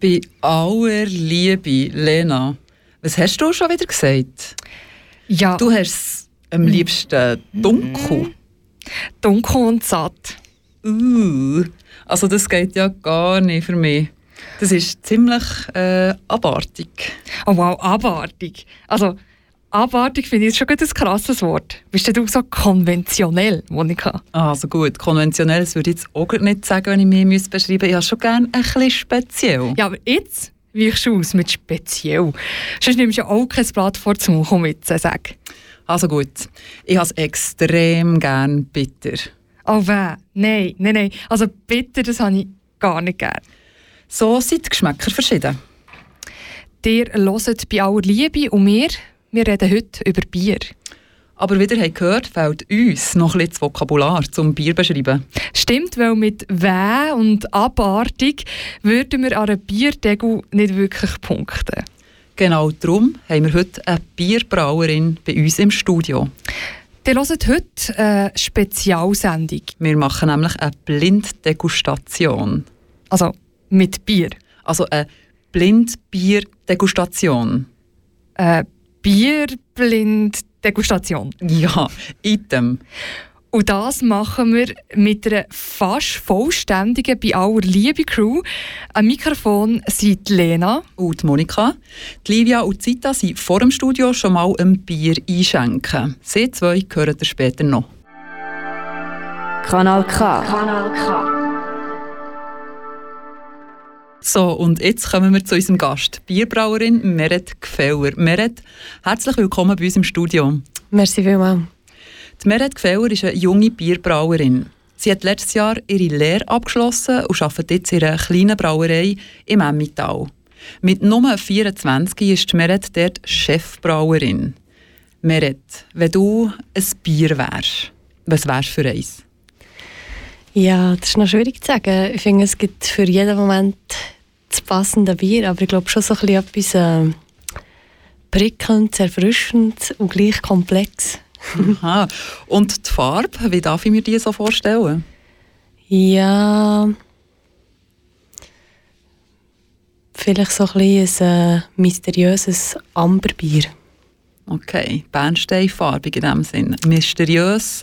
Bei aller Liebe, Lena, was hast du schon wieder gesagt? Ja, Du hast es am liebsten dunkel. dunkel und satt. Uh, also das geht ja gar nicht für mich. Das ist ziemlich äh, abartig. Oh wow, abartig. Also, abartig finde ich schon ein krasses Wort. Bist du so konventionell, Monika? Also gut, konventionell das würde ich jetzt auch nicht sagen, wenn ich mich müsste beschreiben müsste. Ich habe schon gerne ein bisschen speziell. Ja, aber jetzt weichst du aus mit speziell. Sonst nimmst du ja auch kein Blatt vor zum Mund, komm jetzt, sag. Also gut, ich habe es extrem gern bitter. Oh weh, nein, nein, nein. Also bitte, das habe ich gar nicht gern. So sind die Geschmäcker verschieden. Dir hört bei aller Liebe und wir, wir reden heute über Bier. Aber wieder haben gehört, fehlt uns noch ein bisschen das Vokabular zum Bier beschreiben. Stimmt, weil mit Weh und Abartig würden wir an einer Bierdegel nicht wirklich punkten. Genau darum haben wir heute eine Bierbrauerin bei uns im Studio. Ihr hört heute eine Spezialsendung, Wir machen nämlich eine Blinddegustation. also mit Bier. Also eine Blindbierdegustation. Eine Bierblind-Degustation. Ja, Item. Und das machen wir mit einer fast vollständigen bei aller Liebe Crew. Am Mikrofon sind Lena, Und Monika. Die Livia und Zita sind vor dem Studio schon mal ein Bier einschenken. Sie zwei hören ihr später noch. Kanal K. Kanal K. So, und jetzt kommen wir zu unserem Gast, Bierbrauerin Meret Gfeller. Meret, herzlich willkommen bei uns im Studio. Merci vielmals. Die Meret Gfeller ist eine junge Bierbrauerin. Sie hat letztes Jahr ihre Lehre abgeschlossen und arbeitet jetzt in einer kleinen Brauerei im Emmental. Mit Nummer 24 ist Meret dort Chefbrauerin. Meret, wenn du ein Bier wärst, was wärst für eins? Ja, das ist noch schwierig zu sagen. Ich finde, es gibt für jeden Moment das passende Bier, aber ich glaube schon so ein bisschen etwas äh, prickelnd, erfrischend und gleich komplex. Aha. Und die Farbe, wie darf ich mir die so vorstellen? Ja, vielleicht so ein bisschen ein äh, mysteriöses Amberbier. Okay, bernsteinfarbig in dem Sinn. Mysteriös,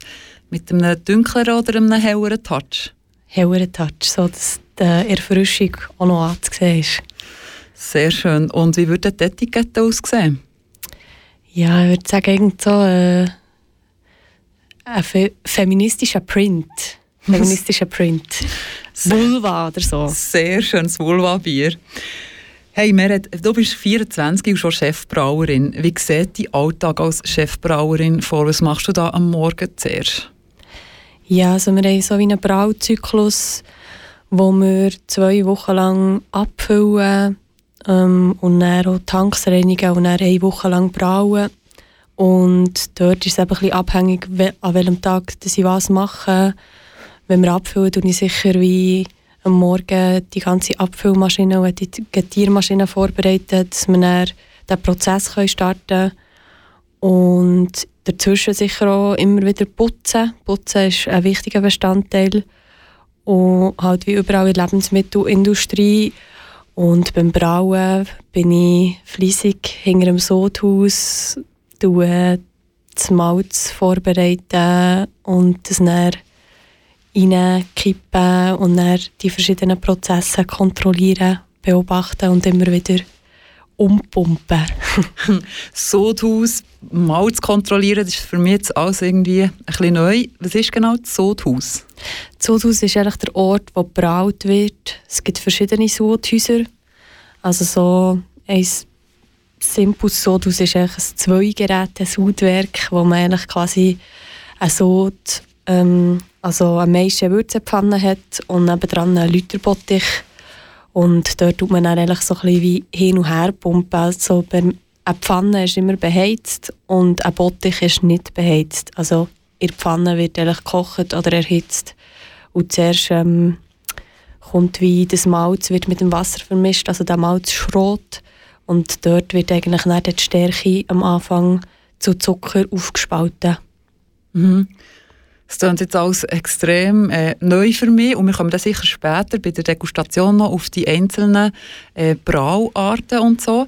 mit einem dunkleren oder einem helleren Touch. Helleren Touch, so dass die Erfrischung auch noch anzusehen ist. Sehr schön. Und wie würde die Etikette aussehen? Ja, ich würde sagen, irgend so äh, ein fe feministischer Print. Feministischer Print. Vulva oder so. Sehr schönes Vulva-Bier. Hey Meret, du bist 24 und schon Chefbrauerin. Wie sieht dein Alltag als Chefbrauerin vor? Was machst du da am Morgen zuerst? Ja, also wir haben so wie einen Brauzyklus, wo wir zwei Wochen lang abfüllen ähm, und dann auch Tanks reinigen und dann eine Woche lang brauen. Und dort ist es eben ein abhängig, an welchem Tag ich was mache. Wenn wir abfüllen, tue ich sicher wie am Morgen die ganze Abfüllmaschine und die Getiermaschine vorbereiten, dass wir dann den Prozess starten können. Und dazwischen sicher auch immer wieder putzen. Putzen ist ein wichtiger Bestandteil. Und halt wie überall in der Lebensmittelindustrie. Und beim Brauen bin ich fleissig hinter dem Sodhaus, tue das Malz vorbereiten und das dann reinkippen und dann die verschiedenen Prozesse kontrollieren, beobachten und immer wieder umpumpen. Sodhaus mal zu kontrollieren, das ist für mich jetzt alles irgendwie ein bisschen neu. Was ist genau das Sodhaus? Das Sodhaus ist eigentlich der Ort, wo gebraut wird. Es gibt verschiedene Sodhäuser. Also so ein simples Sodhaus ist eigentlich ein Zweigeräte-Sudwerk, wo man eigentlich quasi ein Sod ähm, also eine meiste Würzepfanne hat und nebenan einen Lüterbottich. Und dort tut man dann eigentlich so ein bisschen wie hin und her pumpen. Also eine Pfanne ist immer beheizt und ein Bottich ist nicht beheizt. Also in der Pfanne wird eigentlich gekocht oder erhitzt. Und zuerst ähm, kommt wie das Malz wird mit dem Wasser vermischt, also der Malz schrot. Und dort wird eigentlich dann die Stärke am Anfang zu Zucker aufgespalten. Mhm. Das klingt jetzt alles extrem äh, neu für mich und wir kommen dann sicher später bei der Degustation noch auf die einzelnen äh, Brauarten und so.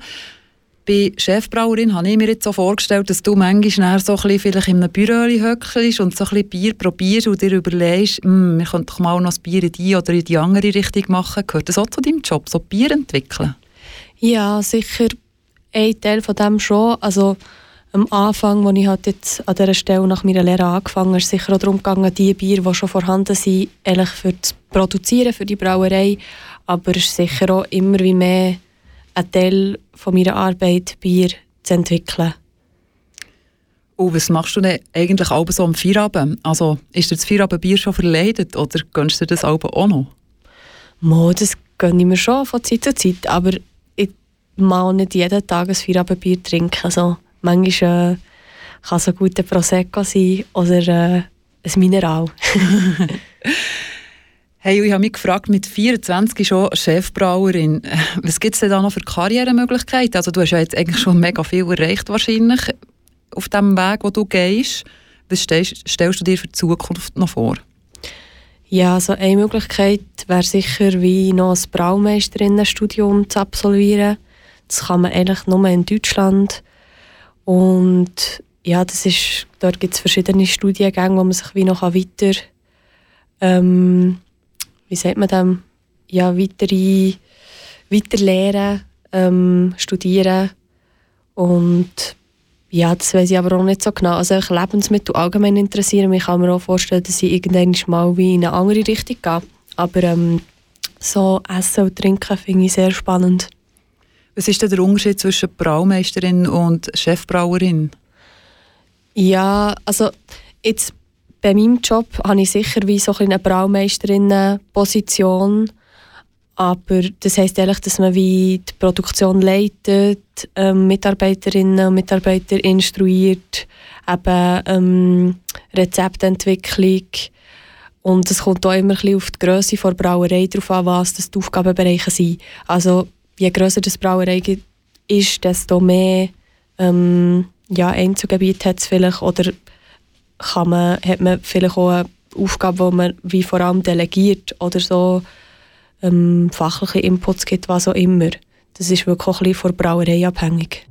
Bei Chefbrauerin habe ich mir jetzt so vorgestellt, dass du manchmal so ein vielleicht in einem Büro höckelst und so ein Bier probierst und dir überlegst, hm, wir könnten doch mal noch ein Bier in die oder in die andere Richtung machen. Gehört das auch zu deinem Job, so Bier entwickeln? Ja, sicher ein Teil von dem schon. Also am Anfang, als ich halt jetzt an dieser Stelle nach meiner Lehre angefangen habe, ist sicher auch darum gegangen, die Bier, die schon vorhanden sind, eigentlich für zu produzieren, für die Brauerei. Aber es ist sicher auch immer wie mehr ein Teil von meiner Arbeit, Bier zu entwickeln. Und was machst du denn eigentlich auch so am Feierabend? Also ist dir das Feierabendbier schon verleidet oder gönnst du das auch noch? Mo, das gönne ich mir schon von Zeit zu Zeit, aber ich mag nicht jeden Tag ein Feierabendbier trinken. Also Manchmal äh, kann es ein guter Prosecco sein oder äh, ein Mineral. hey, ich habe mich gefragt, mit 24 schon Chefbrauerin, was gibt es denn da noch für Karrieremöglichkeiten? Also du hast ja jetzt eigentlich schon mega viel erreicht wahrscheinlich auf dem Weg, wo du gehst. Was stellst, stellst du dir für die Zukunft noch vor? Ja, also eine Möglichkeit wäre sicher, wie noch ein Braumeisterinnenstudium zu absolvieren. Das kann man eigentlich nur in Deutschland und ja, das ist, dort gibt es verschiedene Studiengänge, wo man sich wie noch weiter, ähm, wie sagt man dem, ja, weitere, weiter lernen, ähm, studieren und ja, das weiß ich aber auch nicht so genau. Also ich Lebensmittel allgemein interessieren mich. kann mir auch vorstellen, dass ich irgendwann mal wie in eine andere Richtung gehe. Aber ähm, so Essen und Trinken finde ich sehr spannend. Was ist denn der Unterschied zwischen Braumeisterin und Chefbrauerin? Ja, also jetzt bei meinem Job habe ich sicher wie so eine Braumeisterinnen-Position. Aber das heisst eigentlich, dass man wie die Produktion leitet, ähm, Mitarbeiterinnen und Mitarbeiter instruiert, eben ähm, Rezeptentwicklung. Und es kommt auch immer ein bisschen auf die Größe der Brauerei drauf an, was das die Aufgabenbereiche sind. Also je grösser das Brauerei ist, desto mehr ähm, ja, Einzelgebiet hat es vielleicht oder kann man, hat man vielleicht auch eine Aufgabe, die man wie vor allem delegiert oder so ähm, fachliche Inputs gibt, was auch immer. Das ist wirklich auch ein bisschen von der Brauerei abhängig.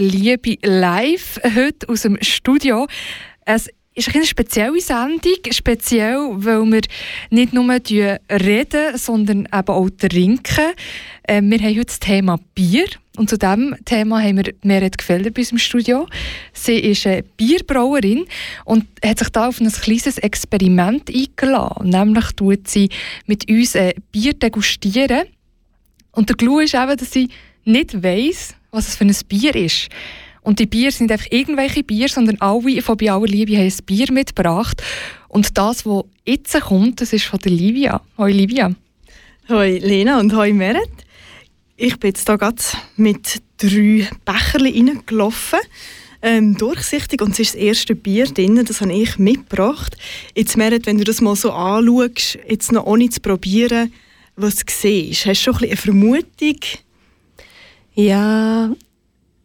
Liebe live heute aus dem Studio. Es ist eine spezielle Sendung, speziell, weil wir nicht nur reden, sondern eben auch trinken. Äh, wir haben heute das Thema Bier und zu diesem Thema haben wir Meret Gefelder bei uns im Studio. Sie ist eine Bierbrauerin und hat sich da auf ein kleines Experiment eingeladen. Nämlich tut sie mit uns ein Bier degustieren. Und der Clou ist eben, dass sie nicht weiss, was es für ein Bier ist. Und die Bier sind einfach irgendwelche Bier, sondern alle von «Bei aller Liebe» haben ein Bier mitgebracht. Und das, was jetzt kommt, das ist von der Livia. Hoi Livia. Hoi Lena und hoi Meret. Ich bin jetzt hier gerade mit drei Becherchen reingelaufen. Ähm, durchsichtig und es ist das erste Bier drin, das habe ich mitgebracht. Jetzt Meret, wenn du das mal so anschaust, jetzt noch ohne zu probieren, was du siehst, hast du schon ein bisschen eine Vermutung? Ja,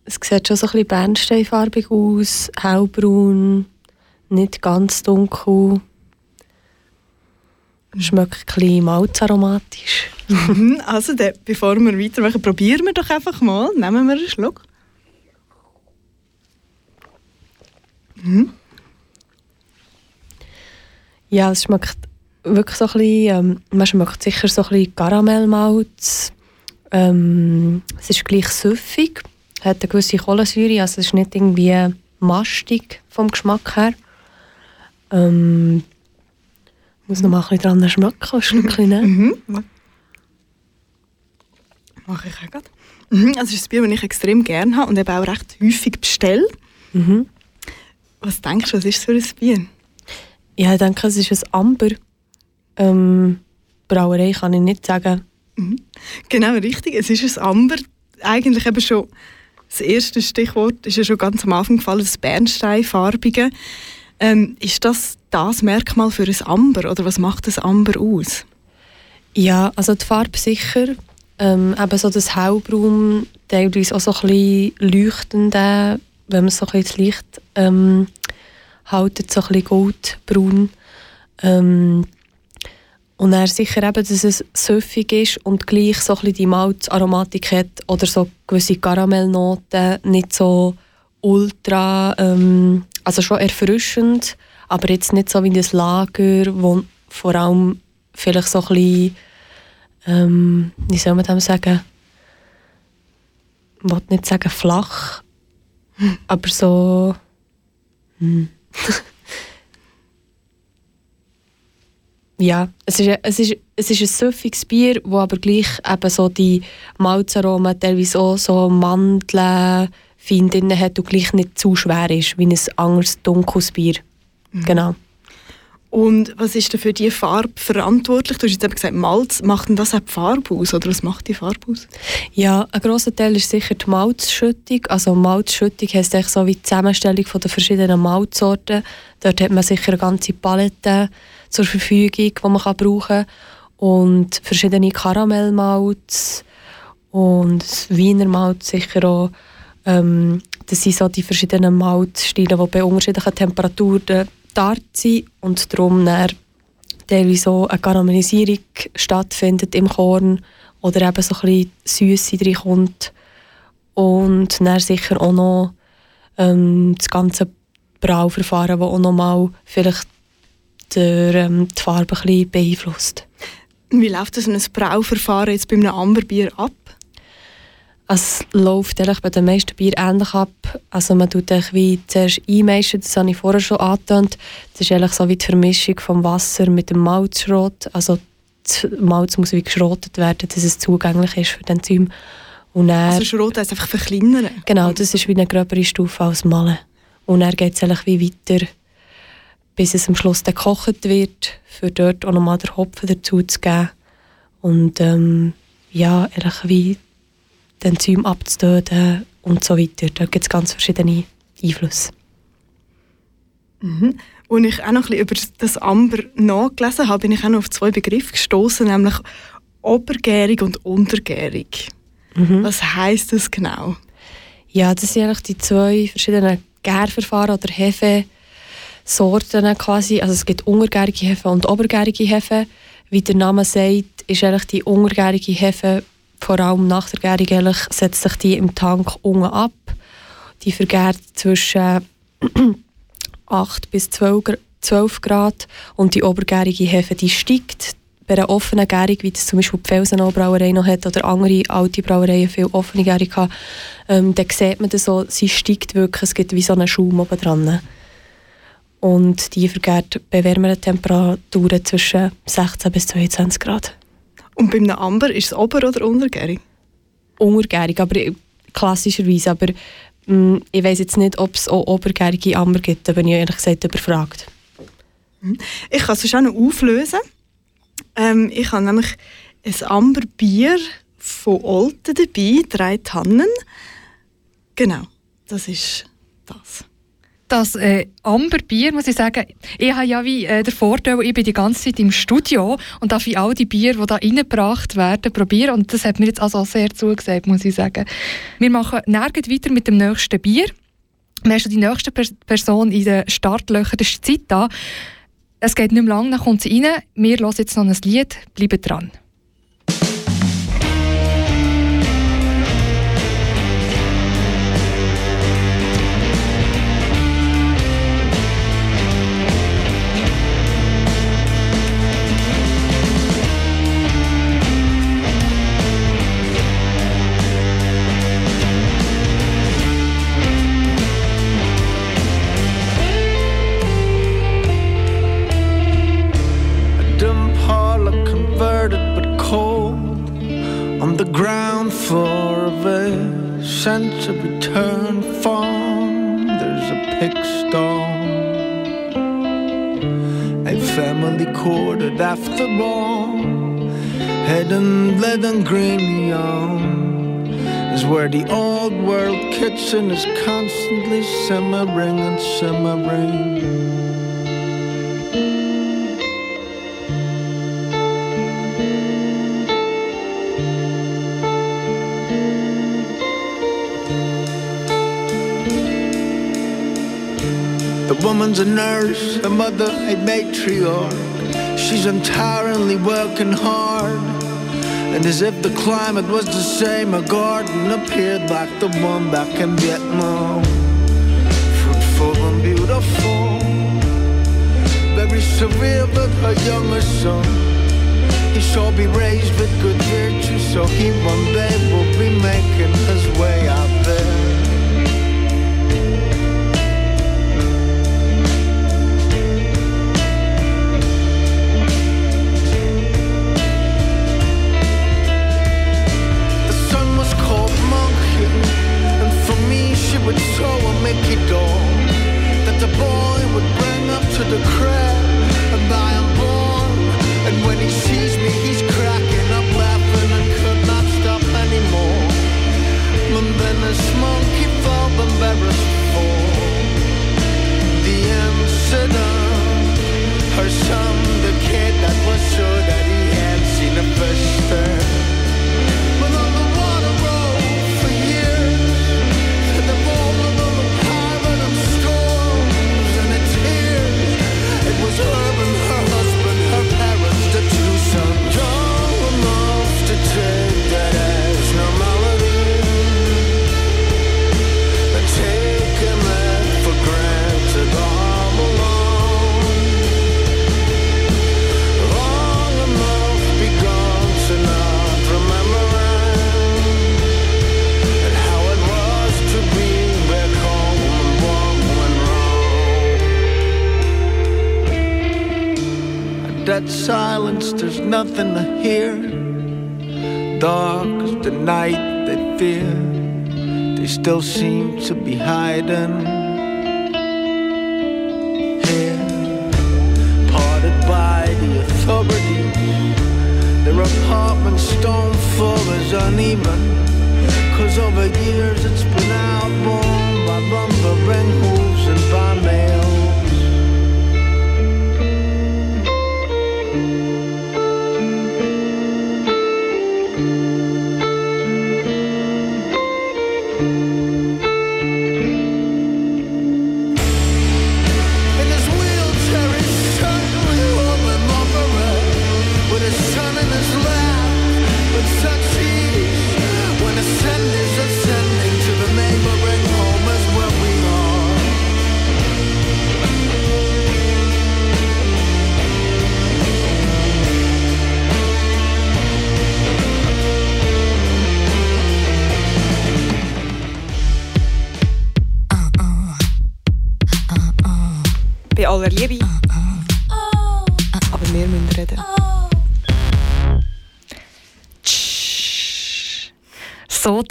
es sieht schon so ein bisschen bernsteinfarbig aus, hellbraun, nicht ganz dunkel. Schmeckt ein bisschen malzaromatisch. Mhm, also, dann, bevor wir weitermachen, probieren wir doch einfach mal. Nehmen wir einen Schluck. Ja, es schmeckt wirklich so ein bisschen, ähm, man schmeckt sicher so ein bisschen Karamellmalz. Ähm, es ist gleich süffig, hat eine gewisse Kohlensäure, also es ist nicht irgendwie mastig vom Geschmack her. Ähm, ich muss noch mal ein bisschen dran schmecken, ein Stückchen nehmen. Mhm. Mache ich auch gerade. Mhm, also, es ist ein Bier, das ich extrem gerne habe und eben auch recht häufig bestelle. Mhm. Was denkst du, was ist für ein Bier? Ja, ich denke, es ist ein Amber. Ähm, Brauerei kann ich nicht sagen. Genau, richtig. Es ist ein Amber. Eigentlich eben schon das erste Stichwort ist ja schon ganz am Anfang gefallen, das Bernsteinfarbige. Ähm, ist das das Merkmal für ein Amber oder was macht das Amber aus? Ja, also die Farbe sicher. Ähm, eben so das Hellbraun, teilweise auch so ein bisschen leuchtende, wenn man so ein bisschen das Licht ähm, haltet, so ein bisschen goldbraun. Ähm, und dann sicher eben, dass es süffig ist und gleich so ein die Malzaromatik hat oder so gewisse Karamellnoten, nicht so ultra, ähm, also schon erfrischend, aber jetzt nicht so wie das Lager, wo vor allem vielleicht so ein bisschen, ähm, wie soll man das sagen, ich will nicht sagen flach, aber so, hm. ja, es ist, es ist, es ist ein süffiges Bier, wo aber gleich eben so die Malzaromen, teilweise auch so Mandeln, fein drin hat und gleich nicht zu schwer ist, wie ein anderes dunkles Bier. Genau. Und was ist denn für die Farbe verantwortlich? Du hast jetzt eben gesagt, Malz. Macht denn das auch die Farbe aus? Oder was macht die Farbe aus? Ja, ein grosser Teil ist sicher die Malzschüttung. Also Malzschüttung heisst eigentlich so wie die Zusammenstellung von der verschiedenen Malzsorten. Dort hat man sicher eine ganze Palette zur Verfügung, die man brauchen kann. Und verschiedene Karamellmalz und Wiener Malz sicher auch. Ähm, das sind so die verschiedenen Malzstile, die bei unterschiedlichen Temperaturen da sind und darum teilweise so eine Karamellisierung stattfindet im Korn oder eben so ein bisschen Süße reinkommt. Und dann sicher auch noch ähm, das ganze Brauverfahren, das auch nochmal vielleicht der, ähm, die Farbe ein bisschen beeinflusst. Wie läuft das in ein Brauverfahren jetzt bei einem Amberbier ab? Es läuft eigentlich bei den meisten Bier ähnlich ab. Also man tut eigentlich wie zuerst einmeischen, das habe ich vorher schon angetönt. Das ist eigentlich so wie die Vermischung vom Wasser mit dem Malzschrot. Also das Malz muss wie geschrotet werden, dass es zugänglich ist für den Enzym. Und dann, Also Schrot heisst einfach verkleinern. genau, das ist wie eine gröbere Stufe als Malen. Und dann geht es eigentlich wie weiter, bis es am Schluss dann gekocht wird, für dort auch nochmal den Hopfen dazu zu geben. Und ähm, ja, eigentlich wie die Enzyme abzutöten und so weiter. Da gibt es ganz verschiedene Einflüsse. Und ich auch noch ein bisschen über das Amber nachgelesen habe, bin ich auch noch auf zwei Begriffe gestoßen, nämlich obergärig und untergärig. Was heißt das genau? Ja, das sind eigentlich die zwei verschiedenen Gärverfahren oder Hefesorten quasi. Also es gibt untergärige Hefe und obergärige Hefe. Wie der Name sagt, ist eigentlich die untergärige Hefe, vor allem nach der Gärung, eigentlich, setzt sich die im Tank unten ab. Die vergärt zwischen 8 bis 12, Gra- 12 Grad und die obergärige Hefe, die steigt. Bei einer offenen Gärung, wie das zum Beispiel die Felsenau Brauerei noch hat oder andere alte Brauereien viel offene Gärung haben, ähm, dann sieht man das so, sie steigt wirklich, es gibt wie so einen Schaum oben dran. Und die vergärt bei wärmeren Temperaturen zwischen 16 bis 22 Grad. Und bei einem Amber ist es ober- oder untergärig? Untergärig, aber klassischerweise. Aber mh, ich weiß jetzt nicht, ob es auch obergärige Amber gibt. Da bin ich ehrlich gesagt überfragt. Ich kann es auch noch auflösen. Ähm, ich habe nämlich ein Amberbier von Olten dabei, drei Tannen. Genau, das ist das. Das äh, Amberbier, muss ich sagen, ich habe ja wie äh, den Vorteil, ich bin die ganze Zeit im Studio und darf ich all die Bier, die da reingebracht werden, probieren. Und das hat mir jetzt also sehr zugesagt, muss ich sagen. Wir machen nirgends weiter mit dem nächsten Bier. Wir haben schon die nächste per Person in den Startlöchern, das ist die Zeit da. Es geht nicht mehr lang, dann kommt sie rein. Wir hören jetzt noch ein Lied, bleiben dran. A of return farm, there's a pig. A family quartered after all, hidden lead and green is where the old world kitchen is constantly simmering and simmering. The woman's a nurse, her mother a matriarch. She's untiringly working hard. And as if the climate was the same, a garden appeared like the one back in Vietnam. Fruitful and beautiful. Very severe with her younger son. He shall be raised with good virtue, so he one day will be making his way still seem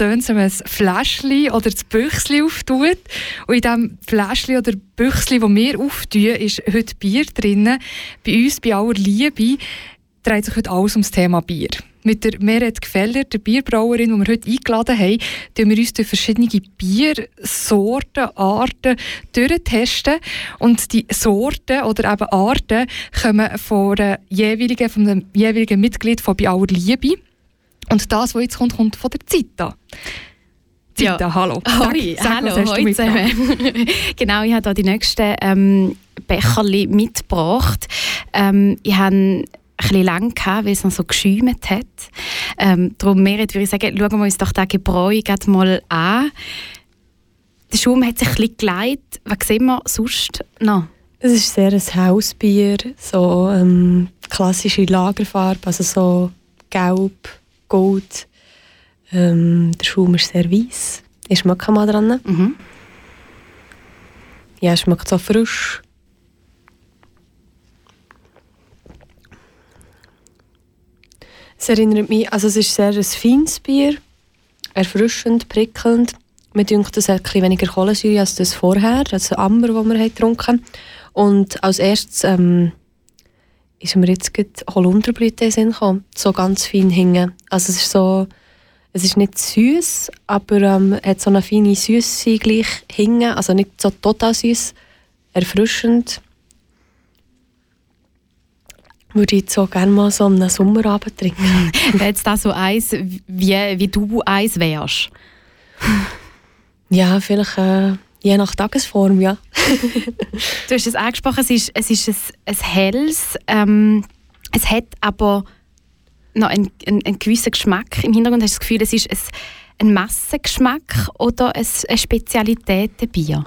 tönt es, wenn man ein Fläschchen oder das Büchsli auftut. Und in diesem Fläschchen oder Büchsli, das wir auftun, ist heute Bier drin. Bei uns, bei aller Liebe, dreht sich heute alles ums Thema Bier. Mit der Meret Gefeller, der Bierbrauerin, die wir heute eingeladen haben, testen wir uns durch verschiedene Biersorten, Arten durchtesten. Und die Sorten oder eben Arten kommen von, jeweiligen, von dem jeweiligen Mitglied von «Bei aller Liebe». Und das, was jetzt kommt, kommt von der Zita. Zita, Ja. hallo. Hoi, Sag- hallo, hoi zusammen. genau, ich habe hier die nächsten ähm, Becherli mitgebracht. Ähm, ich habe ein bisschen lang gehabt, weil es noch so geschäumt hat. Ähm, darum, Merit, würde ich sagen, schauen wir uns doch den Gebräu mal an. Der Schaum hat sich ein bisschen geleitet. Was sehen wir sonst noch? Es ist sehr ein Hausbier, so ähm, klassische Lagerfarbe, also so gelb, gold. Ähm, der Schaum ist sehr weiss. Ich schmecke mal dran. Mhm. Ja, es schmeckt so frisch. Es erinnert mich, also es ist sehr ein feines Bier, erfrischend, prickelnd. Mir denkt, es hat ein bisschen weniger Kohlensäure als das vorher, also Amber, das wir haben getrunken haben. Und als erstes ähm, ist mir jetzt gerade Holunderblüte in den Sinn gekommen, so ganz fein hingen. Also es ist so, es ist nicht süß, aber ähm, hat so eine feine Süße gleich hingen, also nicht so total süß, erfrischend. Würde ich so gerne mal so einen Sommerabend trinken. Wäre jetzt das so eins, wie, wie du eins wärst? Ja, vielleicht äh, je nach Tagesform, ja. Du hast es angesprochen, es ist, es ist ein, ein helles, ähm, es hat aber noch einen, einen, einen gewissen Geschmack. Im Hintergrund hast du das Gefühl, es ist ein, ein Massengeschmack oder ein, ein Spezialitätenbier?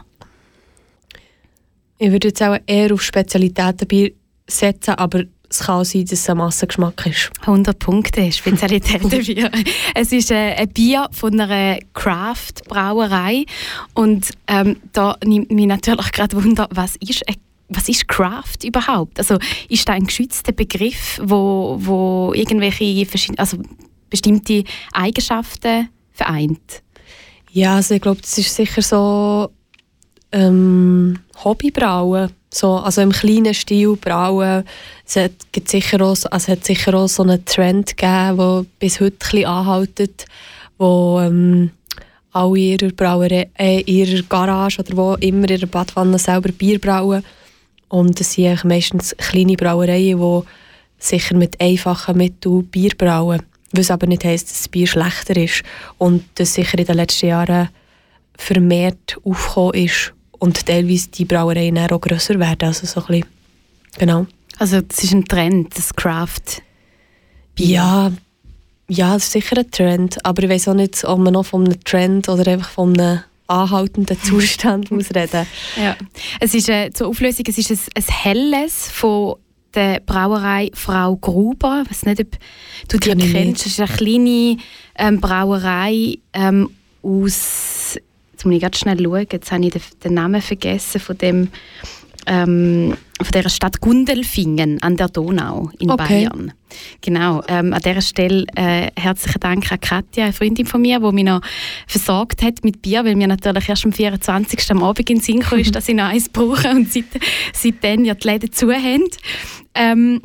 Ich würde jetzt auch eher auf Spezialitätenbier setzen, aber es kann sein, dass es ein Massengeschmack ist. 100 Punkte, Spezialitätenbier. es ist äh, ein Bier von einer Craft-Brauerei und ähm, da nimmt mich natürlich gerade Wunder, was ist ein was ist Craft überhaupt? Also ist da ein geschützter Begriff, wo, wo irgendwelche also bestimmte Eigenschaften vereint? Ja, also ich glaube, das ist sicher so ähm, Hobbybrauen. So, also im kleinen Stil brauen. Es hat, sicher auch, so- also hat sicher auch so einen Trend gegeben, der bis heute ein bisschen anhaltet, wo ähm, alle in ihrer, Brauerei, äh, ihrer Garage oder wo immer in ihrer Badwanne selber Bier brauen. Und das sind meistens kleine Brauereien, die sicher mit einfachen Mitteln Bier brauen. Was aber nicht heisst, dass das Bier schlechter ist. Und das sicher in den letzten Jahren vermehrt aufgekommen ist und teilweise die Brauereien auch grösser werden. Also so ein bisschen, genau. Also das ist ein Trend, das Craft. Ja, ja, das ist sicher ein Trend. Aber ich weiß auch nicht, ob man noch von einem Trend oder einfach von einem anhaltenden Zustand muss reden Ja. Es ist äh, zur Auflösung, es ist ein, ein helles von der Brauerei Frau Gruber. Ich weiß nicht, ob du die kennst. Es ist eine kleine ähm, Brauerei ähm, aus. Jetzt muss ich ganz schnell schauen. Jetzt habe ich den, den Namen vergessen von dem ähm, von der Stadt Gundelfingen an der Donau in Okay. Bayern. Genau. Ähm, an dieser Stelle äh, herzlichen Dank an Katja, eine Freundin von mir, die mich noch versorgt hat mit Bier, weil mir natürlich erst am 24. am Abend in den Sinn kam, dass ich noch eins brauche und seit, seitdem ja die Läden zu haben. Ähm,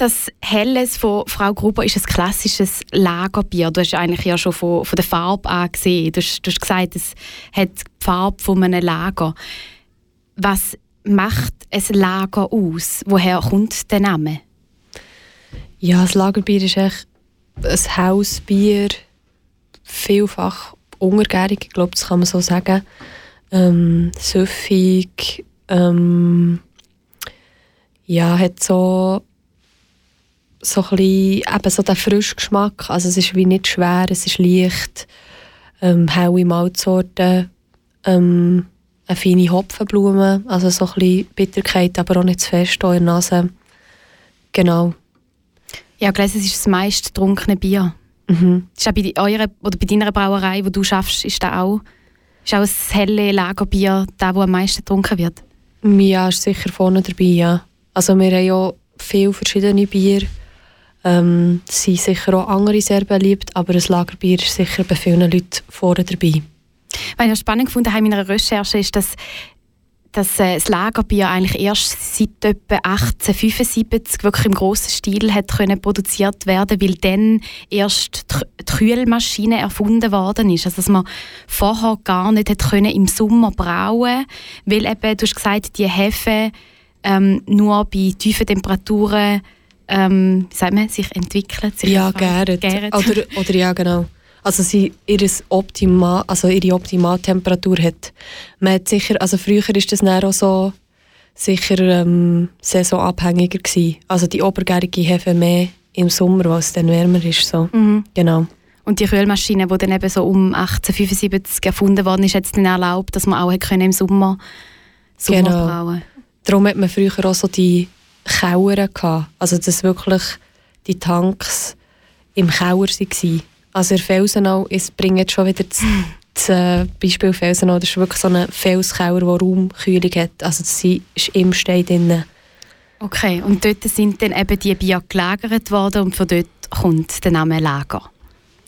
das Helles von Frau Gruber ist ein klassisches Lagerbier. Du hast eigentlich ja schon von, von der Farbe an gesehen. Du hast, du hast gesagt, es hat die Farbe von einem Lager. Was macht ein Lager aus? Woher kommt der Name? Ja, das Lagerbier ist echt ein Hausbier, vielfach untergärig, ich glaube, das kann man so sagen. Ähm, süffig, ähm, ja, hat so, so ein bisschen, eben so frischen Geschmack, also es ist wie nicht schwer, es ist leicht, ähm, helle Malzsorten, ähm, eine feine Hopfenblume, also so ein bisschen Bitterkeit, aber auch nicht zu fest in der Nase. Genau. Ich habe gelesen, es ist das meist getrunkene Bier. Mhm. Ist auch bei, eurer, oder bei deiner Brauerei, wo du schaffst, ist das auch, ist auch das helle Lagerbier das, wo am meisten getrunken wird? Ja, ist sicher vorne dabei, ja. Also wir haben ja viele verschiedene Bier. Ähm, sind sicher auch andere sehr beliebt, aber ein Lagerbier ist sicher bei vielen Leuten vorne dabei. Was ich spannend gefunden habe in meiner Recherche, ist, dass, dass äh, das Lagerbier eigentlich erst seit etwa 1875 wirklich im grossen Stil hat können produziert werden, weil dann erst die die Kühlmaschine erfunden worden ist. Also dass man vorher gar nicht hat können im Sommer brauen, weil eben, du hast gesagt, die Hefe ähm, nur bei tiefen Temperaturen ähm, wie sagt man, sich entwickeln. Sich Ja, gäret. Oder, oder ja, genau. Also sie ihres Optima, also ihre Optimaltemperatur hat. Man hat sicher, also früher ist das dann auch so sicher ähm, saisonabhängiger gewesen. Also die obergärige Hefe mehr im Sommer, weil es dann wärmer ist. So. Mhm. Genau. Und die Kühlmaschine, die dann eben so um 1875 erfunden worden ist, hat es dann erlaubt, dass man auch können im Sommer, Sommer Genau. brauen Darum hat man früher auch so die Keller gehabt. Also dass wirklich die Tanks im Keller waren. Also in Felsenau, es bringt jetzt schon wieder das, das Beispiel Felsenau, das ist wirklich so ein Felskeller, der Raumkühlung hat. Also das ist im Stein drin. Okay, und dort sind dann eben die Bier gelagert worden und von dort kommt der Name Lager.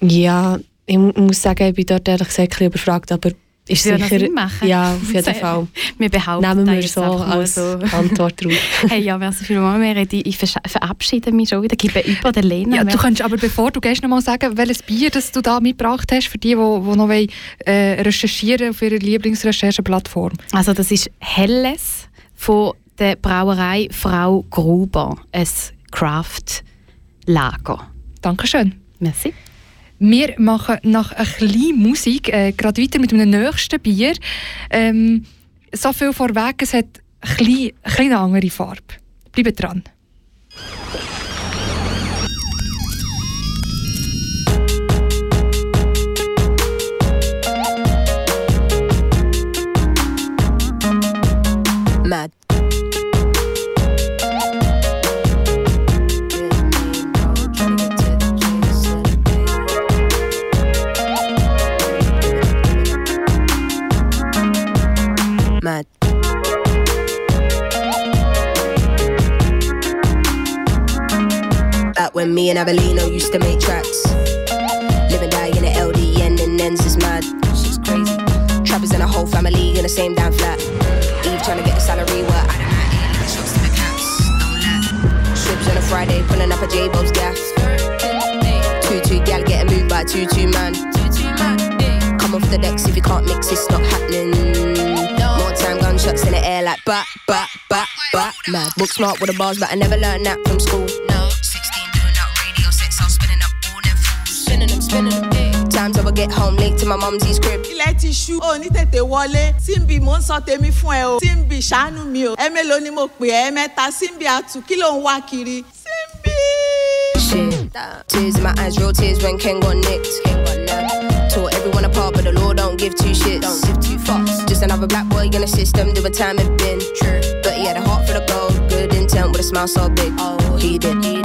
Ja, ich mu- muss sagen, ich bin dort ehrlich gesagt ein bisschen überfragt, aber ist sicher... Sinn machen? Ja, auf jeden Fall. Wir behaupten Nehmen wir so als so. Antwort drauf. Hey, ja, merci vielmals. Ich verabschiede mich schon wieder, gebe über den Lena. Ja, du könntest aber bevor du gehst noch mal sagen, welches Bier das du da mitgebracht hast für die, die, die noch wollen, äh, recherchieren auf ihrer Lieblingsrechercheplattform. Also das ist Helles von der Brauerei Frau Gruber, ein Craft-Lager. Dankeschön. Merci. Wir machen nach ein bisschen Musik äh, gerade weiter mit einem nächsten Bier. Ähm, so viel vorweg, es hat ein bisschen, ein bisschen eine andere Farbe. Bleibt dran. Mad. Back when me and Abelino used to make tracks. Live and die in the LDN and ends is mad. Shit's crazy. Trap brothers and a whole family in the same damn flat. Eve trying to get a salary, what I don't know. Shots to the caps. Strips on a Friday, pulling up a J Bob's gas. Two two gal getting moved by two two man. Come off the decks if you can't mix, it's not happening. More time, gunshots in the air like bat, bat, bat, bat. Mad, book smart with the bars, but I never learned that from school. Spinning them. Times I get home late to my mumsy's crib. ilẹ̀ ti ṣú ò ní tètè wọlé síbi mò ń sọ tèmi fún ẹ o síbi ṣàánú mi o ẹ mélòó ni mo pè ẹ mẹ́ta síbi àtù kí ló ń wá kiri síbi. Shit. Tears in my eyes, real tears when Ken got nicked. Ken got nabbed. Tore everyone apart, but the law don't give two shits. Don't give two fucks. Just another black boy in the system, doing time it been. True. But he had a heart for the gold, good intent with a smile so big. Oh, he did. Ay.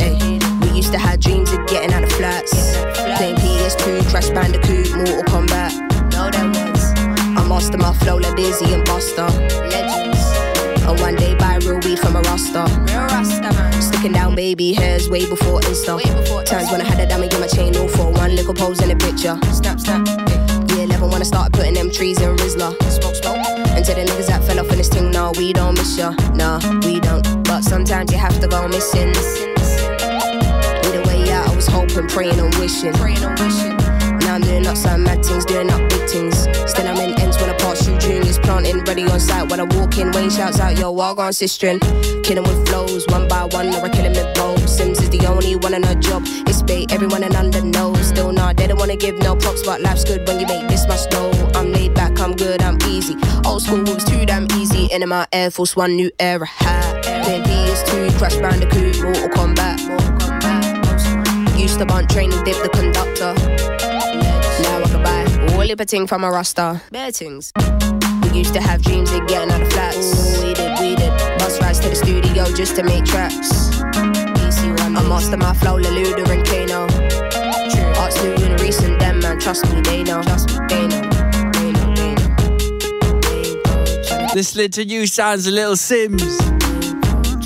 Used to have dreams of getting out of flats. Playing PS2, Crash Bandicoot, Mortal Kombat. No, that was. I master my flow like Dizzy and Buster. Legends. And one day buy real weed from a Rasta. Real Rasta, man. Sticking down baby hairs way before Insta. Way before Times when I had a dummy in my chain, all for one little pose in a picture. Snap, snap. Yeah, 11 when I started putting them trees in Rizla. Smoke, smoke. And to the niggas that fell off in this thing, no, we don't miss ya. Nah, we don't. But sometimes you have to go missing. Was hoping, praying and wishing. Praying and wishing. Now I'm doing up some mad things, doing up big things. Still I'm in ends when I pass through juniors, planting, ready on site. When I walk in, Wayne shouts out, yo, walk gone sistering. Killing with flows, one by one, or I kill him with bows. Sims is the only one in her job. It's bait, everyone in under knows. Still not, they don't wanna give no props, but life's good when you make this much dough. I'm laid back, I'm good, I'm easy. Old school was too damn easy. In my Air Force One, new era hat. Then PS2, Crash Bandicoot, Mortal Kombat. Used to bunt training, dip the conductor. Now I can buy all ting from a Rasta. Bare things. We used to have dreams of getting out of flats. we did, we did. Bus rides to the studio just to make tracks. I master my flow, Leluda and Kano. Arts new and recent, them man, trust me, they know. Trust me, they know. They know. Listening to you sounds a little Sims.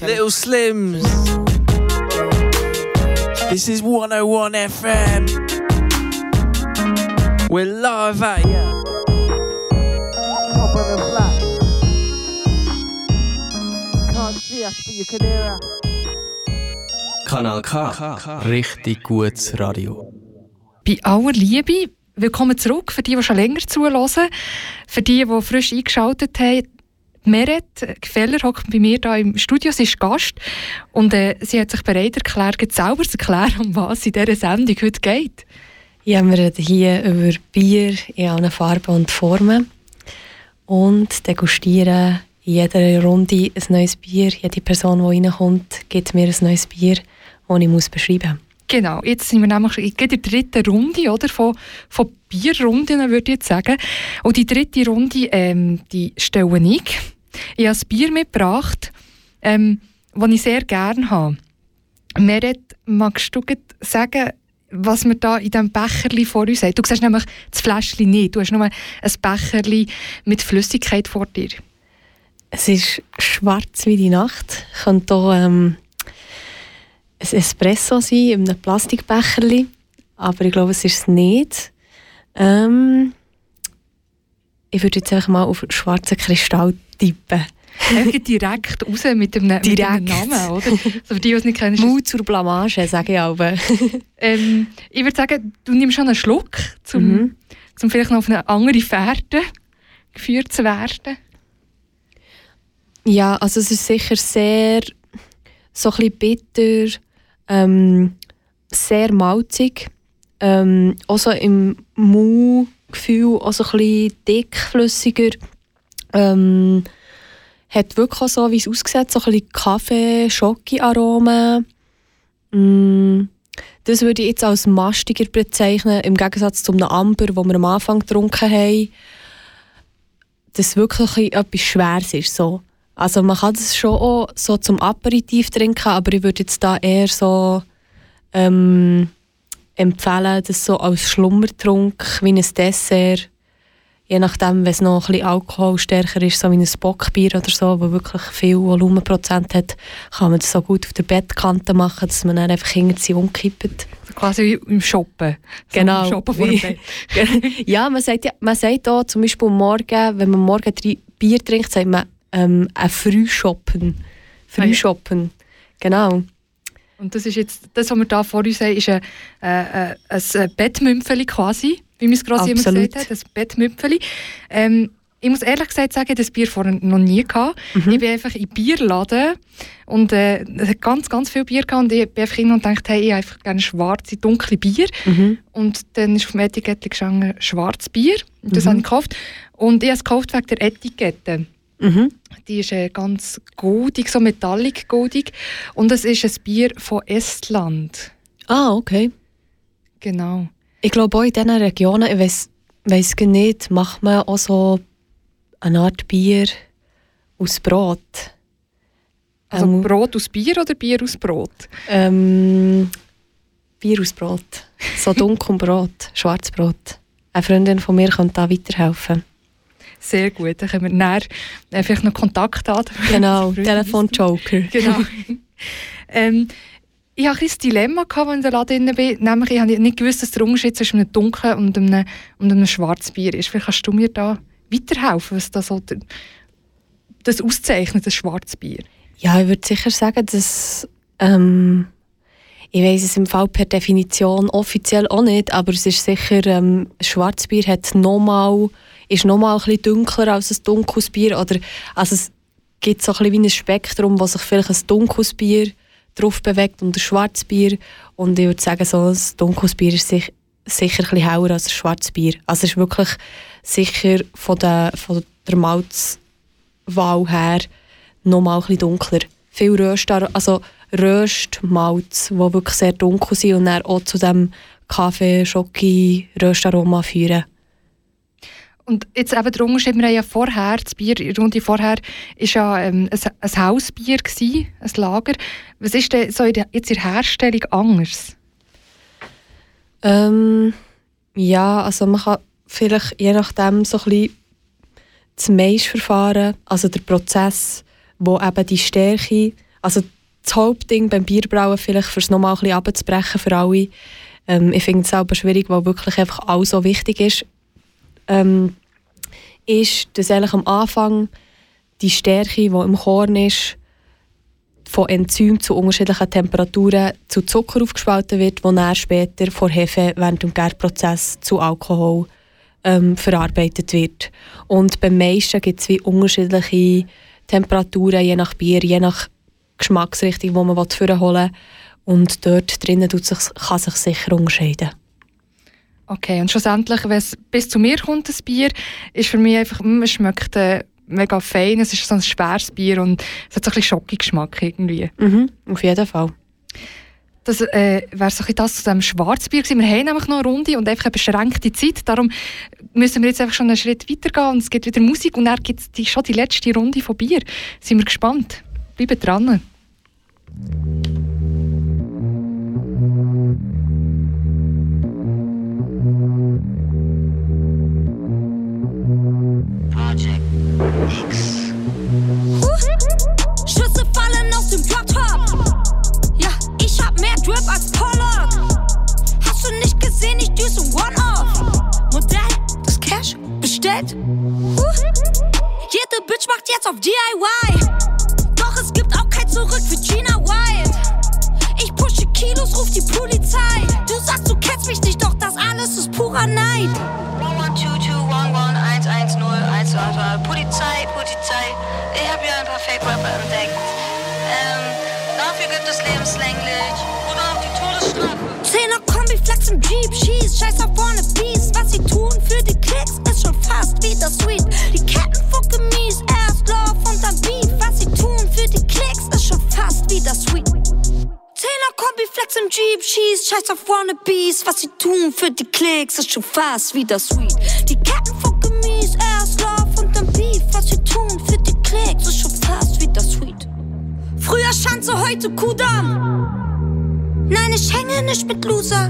Little Slims. This is 101 FM. We're live at ya. Top of the flat. Can't see us, but you can hear us. Kanal K. Richtig gutes Radio. Bei aller Liebe, willkommen zurück für die, die schon länger zuhören. Für die, die frisch eingeschaltet haben, Meret Gefeller hockt bei mir hier im Studio, sie ist Gast und äh, sie hat sich bereit erklärt, selber zu erklären, um was es in dieser Sendung heute geht. Ja, wir reden hier über Bier in allen Farben und Formen und degustieren in jeder Runde ein neues Bier. Jede Person, die reinkommt, gibt mir ein neues Bier, das ich muss beschreiben muss. Genau, jetzt sind wir nämlich in der dritten Runde oder, von, von Bierrunden, würde ich jetzt sagen. Und die dritte Runde, ähm, die stelle ich. Ich habe ein Bier mitgebracht, ähm, das ich sehr gerne habe. Meret, magst du sagen, was wir da in diesem Becherli vor uns haben? Du siehst nämlich das Fläschchen nicht, du hast nur ein Becherli mit Flüssigkeit vor dir. Es ist schwarz wie die Nacht. Könnte auch ähm, ein Espresso sein in einem Plastikbecherli, aber ich glaube, es ist es nicht. Ähm, ich würde jetzt einfach mal auf schwarzen Kristall tippen. Einfach direkt raus mit dem, mit dem Direkt. Namen, oder? So für die, die es nicht kennen. Mut zur Blamage, sage ich aber. Ähm, ich würde sagen, du nimmst schon einen Schluck, um Mhm. zum vielleicht noch auf eine andere Fährte geführt zu werden. Ja, also es ist sicher sehr so ein bisschen bitter, ähm, sehr malzig, ähm, so im Mundgefühl auch so ein bisschen dickflüssiger. Ähm, hat wirklich auch so, wie es aussieht, so ein bisschen Kaffee, Schoki-Aromen. Mm, das würde ich jetzt als mastiger bezeichnen, im Gegensatz zu einem Amber, wo wir am Anfang getrunken haben. Das wirklich etwas Schweres ist. So. Also man kann das schon auch so zum Aperitif trinken, aber ich würde jetzt da eher so ähm, empfehlen, das so als Schlummertrunk, wie ein Dessert, je nachdem, wenn es noch ein bisschen Alkohol stärker ist, so wie ein Bockbier oder so, wo wirklich viel Volumenprozent hat, kann man das so gut auf der Bettkante machen, dass man dann einfach sie umkippt. Quasi wie im Shoppen. So Genau. im Shoppen vor dem ja, man sagt, ja, man sagt auch zum Beispiel Morgen, wenn man morgen drei Bier trinkt, sagt man ähm, ein Frühshoppen. Frühshoppen. Genau. Und das ist jetzt, das, was wir da vor uns haben, ist ein, äh, äh, ein Bettmümpfeli quasi, wie gerade jemand Absolut. gesagt hat, ein Bettmümpfeli. Ähm, ich muss ehrlich gesagt sagen, ich das Bier vorher noch nie gehabt. Ich bin einfach in den Bierladen und äh, ganz, ganz viel Bier gehabt und ich bin einfach hin und dachte, hey, ich habe einfach gerne schwarze, dunkle Bier. Mhm. Und dann ist auf dem Etikett gestanden, schwarzes Bier. Das Mhm. habe ich gekauft. Und ich habe es gekauft wegen der Etikette. Mhm. Die ist äh, ganz goldig, so metallic goldig. Und es ist ein Bier von Estland. Ah, okay. Genau. Ich glaube auch in diesen Regionen, ich weiss, weiss nicht, macht man auch so eine Art Bier aus Brot. Also Ähm, Brot aus Bier oder Bier aus Brot? Ähm, Bier aus Brot. So Dunkelbrot, Schwarzbrot. Eine Freundin von mir könnte da weiterhelfen. Sehr gut. Dann können wir näher äh, vielleicht noch Kontakt haben. Genau, Telefon-Joker. Genau. ähm, ich hatte ein Dilemma, gehabt, als ich in der Laden drin bin. Nämlich, ich habe nicht gewusst, dass der Unterschied zwischen einem dunklen und einem, und einem schwarzen Bier ist. Vielleicht kannst du mir da weiterhelfen, was das, so das auszeichnet, das schwarzes Bier. Ja, ich würde sicher sagen, dass ähm, ich weiß es im Fall per Definition offiziell auch nicht, aber es ist sicher, ähm, Schwarzbier hat noch mal, ist noch mal ein bisschen dunkler als ein dunkles Bier oder also es gibt so ein bisschen wie ein Spektrum, wo sich vielleicht ein dunkles Bier drauf bewegt und ein schwarzes Bier und ich würde sagen, so ein dunkles Bier ist sich, sicher ein bisschen heller als ein schwarzes Bier. Also es ist wirklich sicher von der, von der Malzwahl her noch mal ein bisschen dunkler. Viel Röstar, also Röstmalz, die wirklich sehr dunkel sind und dann auch zu dem Kaffee, Schoki, Röstaroma führen. Und jetzt eben der Unterschied, wir haben ja vorher, das Bier, die Runde vorher, ist ja ähm, ein, ein Hausbier gewesen, ein Lager. Was ist denn so in der, jetzt in der Herstellung anders? Ähm, ja, also man kann vielleicht je nachdem so ein bisschen das Maisverfahren, also der Prozess, wo eben die Stärke, also das Hauptding beim Bierbrauen vielleicht fürs nochmal ein bisschen abzubrechen für alle. Ähm, ich finde es selber schwierig, weil wirklich einfach alles so wichtig ist. Ähm, ist, dass eigentlich am Anfang die Stärke, die im Korn ist, von Enzymen zu unterschiedlichen Temperaturen zu Zucker aufgespalten wird, wo dann später von Hefe während dem Gärprozess zu Alkohol ähm, verarbeitet wird. Und beim meisten gibt es wie unterschiedliche Temperaturen, je nach Bier, je nach Geschmacksrichtung, die man vorholen will. Und dort drinnen tut sich, kann sich sicher unterscheiden. Okay, und schlussendlich, wenn es bis zu mir kommt, das Bier, ist für mich einfach, mm, es schmeckt äh, mega fein, es ist so ein schweres Bier und es hat so ein bisschen Schoki-Geschmack irgendwie. Mhm, auf jeden Fall. Das äh, wäre so ein das zu diesem Schwarzbier gewesen. Wir haben nämlich noch eine Runde und einfach eine beschränkte Zeit. Darum müssen wir jetzt einfach schon einen Schritt weitergehen und es gibt wieder Musik und dann gibt es die, schon die letzte Runde von Bier. Sind wir gespannt. Bleibt dran. Schüsse fallen aus dem Drop-Top. Ja, ich hab mehr Drip als Pollock. Hast du nicht gesehen, ich düse ein One-Off. Modell, das Cash bestellt. Jede Bitch macht jetzt auf DIY. Polizei. Ich habe hier ein paar Fake-Rapper entdeckt. Ähm, dafür gibt es lebenslänglich oder auch die Todesstrafe. Zehner Kombi, Flex im Jeep, schieß, scheiß auf vorne Beast. Was sie tun für die Klicks ist schon fast wieder sweet. Die Ketten fucken mies, erst Love und dann Beef. Was sie tun für die Klicks ist schon fast wieder sweet. Zehner Kombi, Flex im Jeep, schieß, scheiß auf Wannabes. Was sie tun für die Klicks ist schon fast wieder sweet. Die Ketten fucken Früher Schanze, heute Kudamm. Nein, ich hänge nicht mit Loser.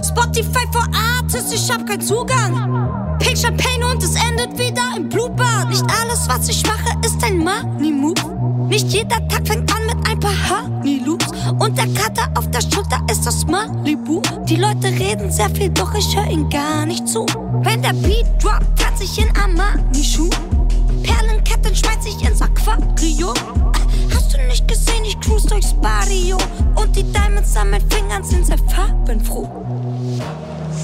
Spotify for Artists, ich hab keinen Zugang. Picture Pain und es endet wieder im Blutbad. Nicht alles, was ich mache, ist ein Money-Move. Nicht jeder Tag fängt an mit ein paar Honey-Loops. Und der Kater auf der Schulter ist das Malibu. Die Leute reden sehr viel, doch ich höre ihnen gar nicht zu. Wenn der Beat droppt, tanz ich in Armani-Schuh. Perlenketten schmeiß ich ins Aquarium. Hast du nicht gesehen, ich cruise durchs Barrio. Und die Diamonds an meinen Fingern sind sehr farbenfroh.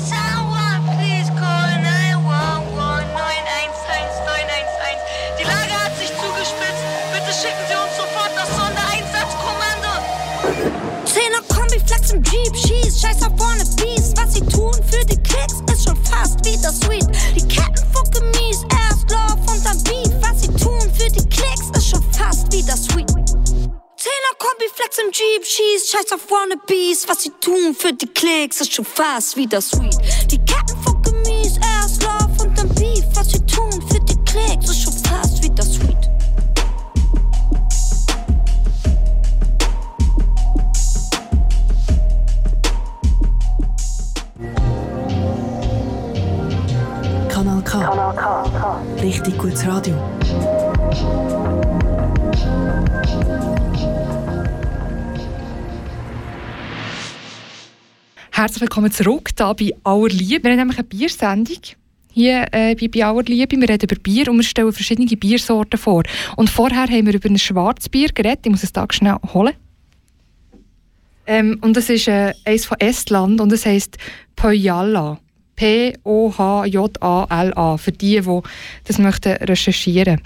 Someone please call 911 911 Die Lage hat sich zugespitzt. Bitte schicken Sie uns sofort das Sondereinsatzkommando. Zehner Kombi, Flex im Jeep, schieß, scheiß auf Wannabes. Was sie tun für die Klicks ist schon fast wieder sweet. Die Ketten fucken mies, erst Love und dann Beef. Jeep, schieß, scheiß auf Wannabes. Was sie tun für die Klicks ist schon fast wieder sweet. Die Ketten fucken mies, erst Love und dann Beef. Was sie tun für die Klicks ist schon fast wieder sweet. Kanal K. Richtig gutes Radio. Herzlich willkommen zurück hier bei Auer Liebe. Wir haben nämlich eine Biersendung hier äh, bei, bei Auer Liebe. Wir reden über Bier und wir stellen verschiedene Biersorten vor. Und vorher haben wir über ein Schwarzbier geredet. Ich muss es da schnell holen. Ähm, und das ist äh, eines von Estland und es heisst Pojala. P-O-H-J-A-L-A. Für die, die das möchten recherchieren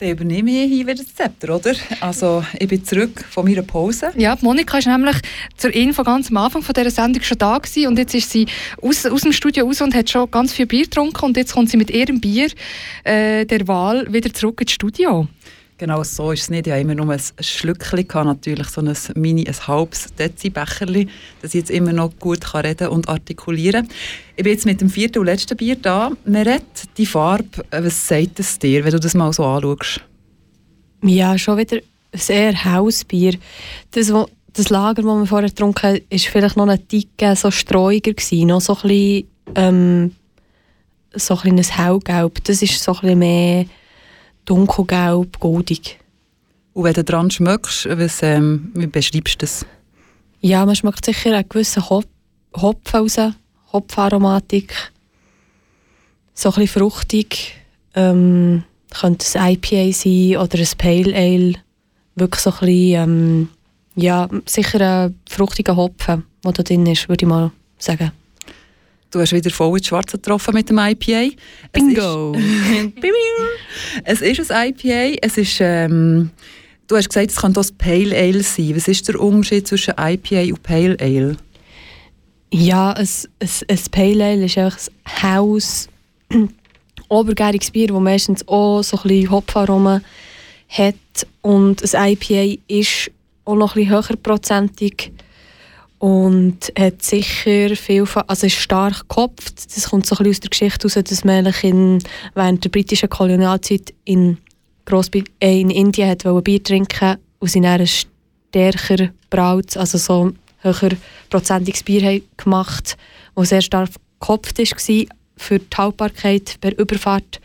Dann übernehme ich hier wieder das Zepter, oder? Also, ich bin zurück von meiner Pause. Ja, Monika ist nämlich zur Info ganz am Anfang von dieser Sendung schon da gewesen und jetzt ist sie aus, aus dem Studio raus und hat schon ganz viel Bier getrunken und jetzt kommt sie mit ihrem Bier äh, der Wahl wieder zurück ins Studio. Genau so ist es nicht. Ich habe immer nur ein Schlückchen, natürlich so ein mini, ein halbes Dezi-Becherli, dass ich jetzt immer noch gut kann reden und artikulieren Ich bin jetzt mit dem vierten und letzten Bier da. Meret, die Farbe, äh, was sagt es dir, wenn du das mal so anschaust? Ja, schon wieder ein sehr helles Bier. Das, wo, das Lager, das wir vorher getrunken haben, war vielleicht noch ein Ticken so streuiger, gewesen, noch so ein bisschen, ähm, so ein bisschen ein hellgelb. Das ist so ein bisschen mehr dunkelgelb, goldig. Und wenn du dran schmeckst, was, ähm, wie beschreibst du das? Ja, man schmeckt sicher einen gewissen Hop Hopfen raus, Hopfaromatik. So ein bisschen fruchtig. Ähm, könnte ein IPA sein oder ein Pale Ale. Wirklich so ein bisschen, ähm, ja, sicher ein fruchtiger Hopfen, der da drin ist, würde ich mal sagen. Du hast wieder voll ins Schwarze getroffen mit dem IPA. Bingo! Es ist, es ist ein IPA. Es ist, ähm, du hast gesagt, es kann das Pale Ale sein. Was ist der Unterschied zwischen IPA und Pale Ale? Ja, ein, ein, ein Pale Ale ist einfach ein helles, obergäriges Bier, das meistens auch so ein bisschen Hopfaromen hat. Und ein IPA ist auch noch ein bisschen höherprozentig und hat sicher viel, von- also ist stark gekopft. Das kommt so ein bisschen aus der Geschichte heraus, dass man in, während der britischen Kolonialzeit in, äh, in Indien hat wollte Bier trinken und sie dann ein stärker braut, also so höher prozentiges Bier gemacht, das sehr stark gekopft war für die Haltbarkeit per Überfahrt.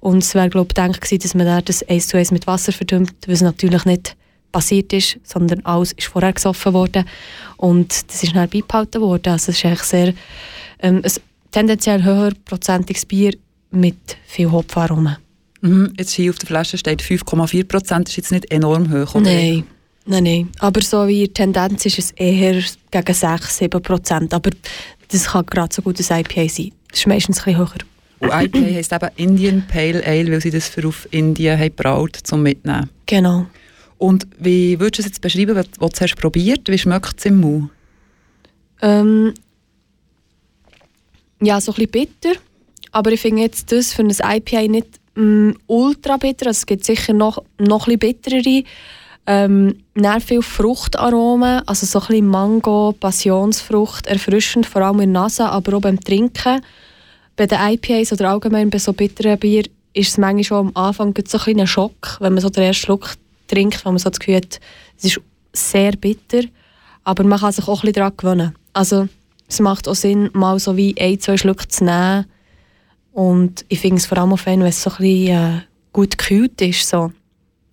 Und es wäre, glaube ich, gedacht dass man das eins zu eins mit Wasser verdünnt, was natürlich nicht passiert ist, sondern alles ist vorher gesoffen worden. Und das ist dann beibehalten worden. Also es ist eigentlich sehr ähm, ein tendenziell höher prozentiges Bier mit viel Hopfaromen. Mhm. Jetzt hier auf der Flasche steht 5,4 Prozent. Das ist jetzt nicht enorm hoch, oder? Nein, nein, nein. Aber so wie die Tendenz ist es eher gegen 6, 7 Prozent. Aber das kann gerade so gut ein IPA sein. Das ist meistens ein bisschen höher. Und IPA heisst eben Indian Pale Ale, weil sie das für auf Indien haben gebraut, zum Mitnehmen. Genau. Und wie würdest du es jetzt beschreiben, was was du hast probiert? Wie schmeckt es im Mund? Ähm, ja, so ein bisschen bitter. Aber ich finde jetzt das für ein IPA nicht mm, ultra bitter. Also es gibt sicher noch, noch ein bitterere. Ähm, viel Fruchtaromen, also so ein bisschen Mango, Passionsfrucht, erfrischend, vor allem in der Nase, aber auch beim Trinken. Bei den IPAs oder allgemein bei so bitteren Bier ist es manchmal schon am Anfang so ein kleiner Schock, wenn man so den ersten Schluck trinkt, wenn man so das Gefühl hat, es ist sehr bitter. Aber man kann sich auch ein bisschen daran gewöhnen. Also es macht auch Sinn, mal so wie ein, zwei Schluck zu nehmen. Und ich finde es vor allem auch fein, wenn es so ein bisschen äh, gut gekühlt ist. So.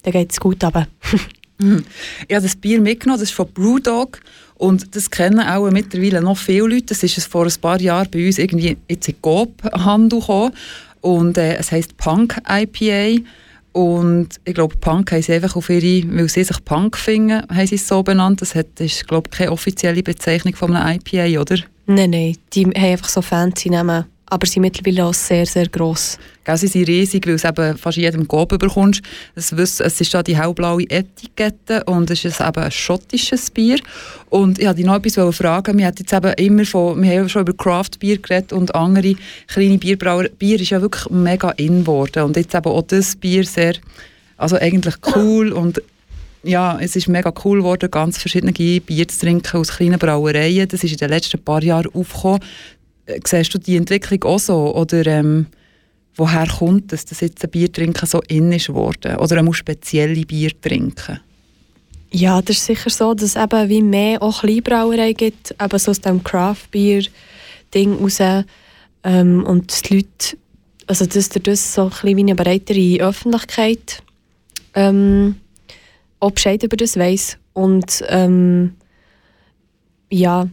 Dann geht es gut runter. Mhm. Ich habe das Bier mitgenommen, das ist von Brewdog und das kennen auch mittlerweile noch viele Leute. Das ist vor ein paar Jahren bei uns irgendwie jetzt in Coop-Handel gekommen und äh, es heisst Punk IPA und ich glaube Punk haben sie einfach auf ihre, weil sie sich Punk finden, haben sie es so benannt. Das hat, ist glaube ich keine offizielle Bezeichnung von einem IPA, oder? Nein, nein, die haben einfach so fancy Namen. Aber sie sind mittlerweile auch sehr, sehr gross. Gell, sie sind riesig, weil du eben fast jedem Coop bekommst. Es, wiss- es ist da die hellblaue Etikette und es ist eben ein schottisches Bier. Und ich wollte dich noch etwas fragen. Wir, jetzt eben immer von, wir haben schon über Craft-Bier geredet und andere kleine Bierbrauer. Bier ist ja wirklich mega in geworden. Und jetzt eben auch das Bier sehr, also eigentlich cool und ja, es ist mega cool geworden, ganz verschiedene Bier zu trinken aus kleinen Brauereien. Das ist in den letzten paar Jahren aufgekommen. Siehst du die Entwicklung auch so? Oder ähm, woher kommt es, dass jetzt ein Bier trinken so in ist geworden? Oder man muss spezielle Bier trinken? Ja, das ist sicher so, dass es eben wie mehr auch Kleinbrauerei gibt, eben so aus dem Craft-Bier-Ding raus. Ähm, und die Leute, also dass das so ein bisschen wie eine breitere Öffentlichkeit ähm, auch Bescheid über das weiss. Und ähm, ja,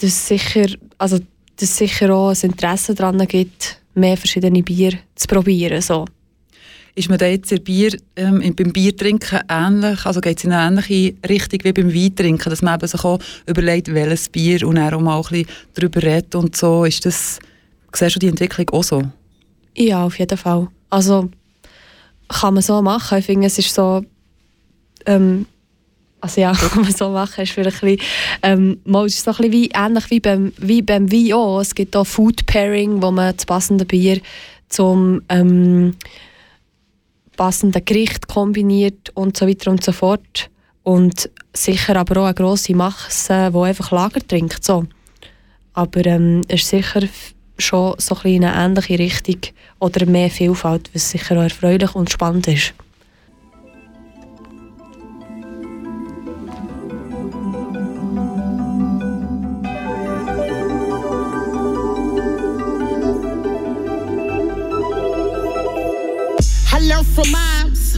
dass sicher, also, dass sicher auch ein Interesse daran gibt, mehr verschiedene Bier zu probieren. So. Ist man da jetzt Bier, ähm, beim Biertrinken ähnlich, also geht es in eine ähnliche Richtung wie beim Weintrinken, dass man eben sich auch überlegt, welches Bier und dann auch mal ein bisschen darüber redet und so. Ist das, siehst du die Entwicklung auch so? Ja, auf jeden Fall. Also kann man so machen. Ich finde, es ist so. Ähm, also ja, kann man so machen. Ist vielleicht ein bisschen, ähm, mal so ein bisschen wie, ähnlich wie beim, wie beim Wein. Es gibt auch Food Pairing, wo man das passende Bier zum ähm, passenden Gericht kombiniert und so weiter und so fort. Und sicher aber auch eine grosse Masse, die einfach Lager trinkt. So. Aber ähm, es ist sicher schon so ein bisschen in eine ähnliche Richtung oder mehr Vielfalt, was sicher auch erfreulich und spannend ist. From moms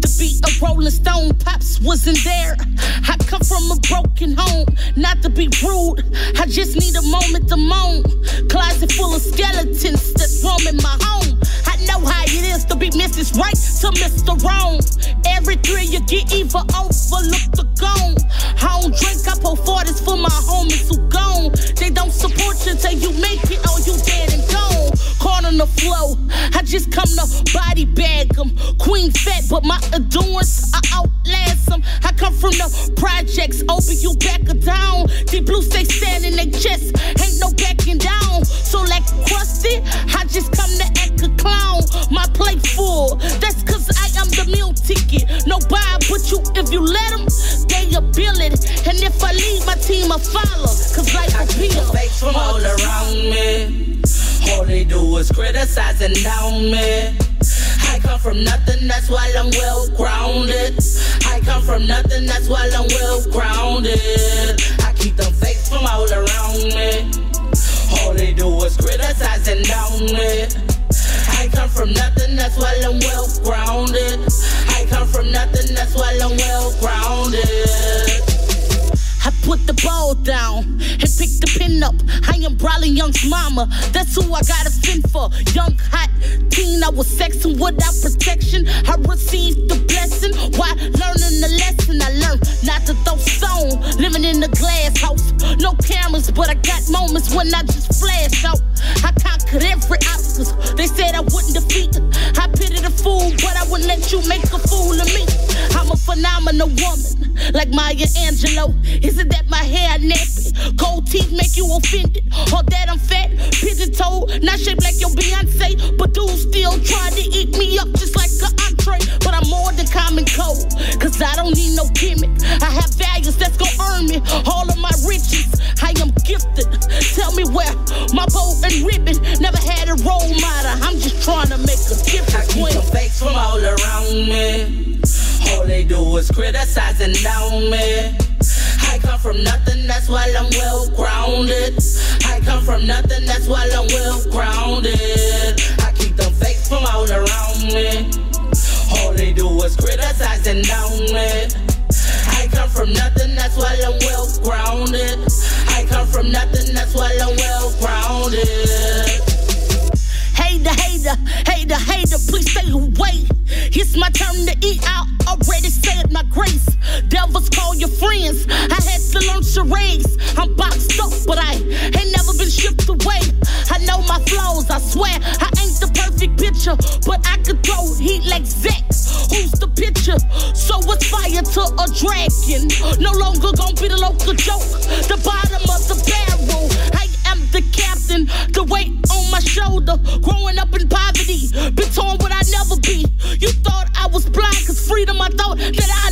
to be a rolling stone. Pops wasn't there. I come from a broken home. Not to be rude, I just need a moment to moan. Closet full of skeletons that roam in my home. I know how it is to be Mrs. Right to Mr. Wrong. Every three you get either overlook the gone. I don't drink, I pour 40s for my homies who gone. They don't support you till you make it, or you dead and Caught on the flow, I just come to body bag 'em. Queen fat, but my adorns, I outlast 'em. I come from the projects, open you back or down. Deep blue stay standing they chest, ain't no backing down. So like crusty, I just come to act a clown. My plate full, that's cause I am the meal ticket. No buy but you if you let them, they a bill it. And if I leave my team, I follow. Cause life pill. Fakes from all around me. All they do is criticize and down me. I come from nothing, that's why I'm well grounded. I come from nothing, that's why I'm well grounded. I keep them fakes from all around me. All they do is criticize and down me. I come from nothing, that's why I'm well grounded. I come from nothing, that's why I'm well grounded. I put the ball down and pick the pin up. I am Brawley Young's mama. That's who I gotta send for. Young, hot teen, I was sexing without protection. I received the blessing while learning the lesson. I learned not to throw stone. Living in a glass house, no cameras, but I got moments when I just flash out. I conquered every obstacle. They said I wouldn't defeat. I pitied a fool, but I wouldn't let you make a fool of me. I'm a phenomenal woman, like Maya Angelou. Is it that my hair nappy? Gold teeth make you offended? Or that I'm fat, pigeon toed, not shaped like your Beyonce? But dudes still try to eat me up just like an entree. But I'm more than common cold, cause I don't need no gimmick. I have values that's gonna earn me all of my riches. I am gifted. Tell me where my bow and ribbon never had a role model. I'm just trying to make a difference. Keep When them fakes from all around me. All they do is criticize and down me. I come from nothing, that's why I'm well grounded. I come from nothing, that's why I'm well grounded. I keep them fakes from all around me. All they do is criticize and down me. I come from nothing, that's why I'm well grounded. I come from nothing, that's why I'm well grounded. Hater, hater, hater, please stay away. It's my turn to eat out. Already said my grace. Devils call your friends. I had to learn charades. I'm boxed up, but I ain't never been stripped away. I know my flaws, I swear. I ain't the perfect picture, but I could throw heat like Zach. Who's the picture? So what's fire to a dragon? No longer gonna be the local joke. The bottom of the barrel. I am the captain. The weight on my shoulder. Growing up in poverty. Been torn what I never be. You thought I was blind, cause freedom I thought that I